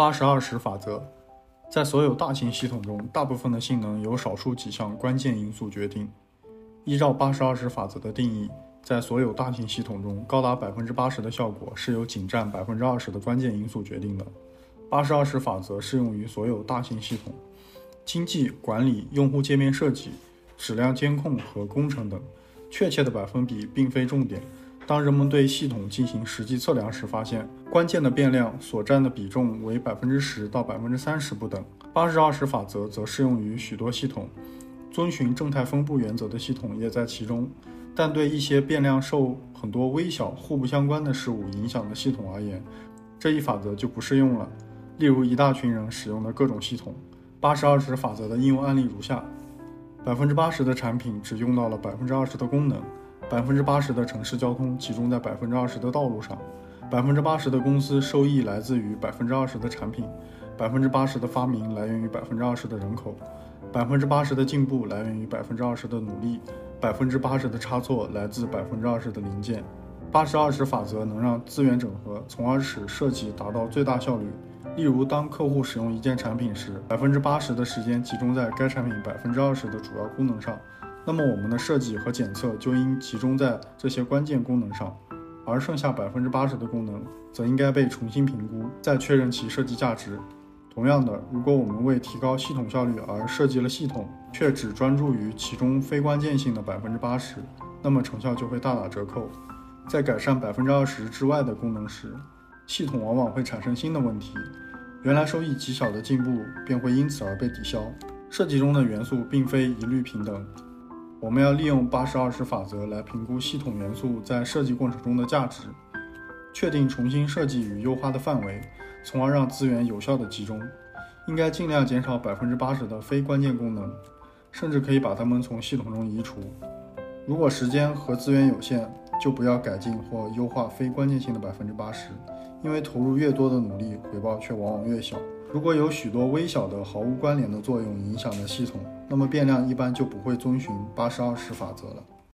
八十二十法则，在所有大型系统中，大部分的性能由少数几项关键因素决定。依照八十二十法则的定义，在所有大型系统中，高达百分之八十的效果是由仅占百分之二十的关键因素决定的。八十二十法则适用于所有大型系统，经济管理、用户界面设计、质量监控和工程等。确切的百分比并非重点。当人们对系统进行实际测量时，发现关键的变量所占的比重为百分之十到百分之三十不等。八十二十法则则适用于许多系统，遵循正态分布原则的系统也在其中。但对一些变量受很多微小、互不相关的事物影响的系统而言，这一法则就不适用了。例如，一大群人使用的各种系统。八十二十法则的应用案例如下：百分之八十的产品只用到了百分之二十的功能。百分之八十的城市交通集中在百分之二十的道路上，百分之八十的公司收益来自于百分之二十的产品，百分之八十的发明来源于百分之二十的人口，百分之八十的进步来源于百分之二十的努力，百分之八十的差错来自百分之二十的零件。八十二十法则能让资源整合，从而使设计达到最大效率。例如，当客户使用一件产品时，百分之八十的时间集中在该产品百分之二十的主要功能上。那么我们的设计和检测就应集中在这些关键功能上，而剩下百分之八十的功能则应该被重新评估，再确认其设计价值。同样的，如果我们为提高系统效率而设计了系统，却只专注于其中非关键性的百分之八十，那么成效就会大打折扣。在改善百分之二十之外的功能时，系统往往会产生新的问题，原来收益极小的进步便会因此而被抵消。设计中的元素并非一律平等。我们要利用八十二十法则来评估系统元素在设计过程中的价值，确定重新设计与优化的范围，从而让资源有效的集中。应该尽量减少百分之八十的非关键功能，甚至可以把它们从系统中移除。如果时间和资源有限，就不要改进或优化非关键性的百分之八十，因为投入越多的努力，回报却往往越小。如果有许多微小的毫无关联的作用影响了系统，那么变量一般就不会遵循八十二十法则了。